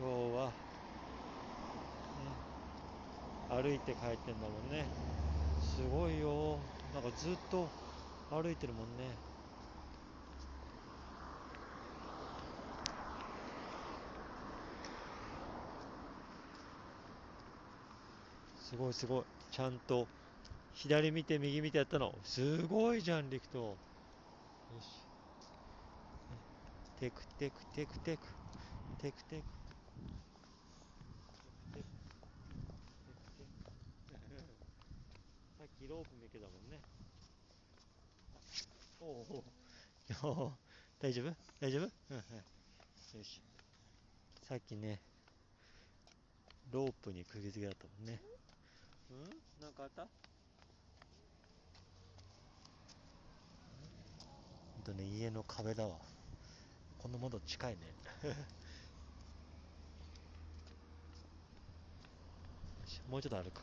今日は、うん、歩いて帰ってんだもんね。すごいよ。なんかずっと歩いてるもんね。すごいすごい。ちゃんと左見て右見てやったの。すごいじゃん陸斗よし。テクテクテクテク。テクテク。さっきロープめけだもんね。おおお大丈夫？大丈夫？うんはいよし。さっきねロープに釘付けだったもんね。うん？なんかあった？ほんとね家の壁だわ。この窓近いねもうちょっと歩くか。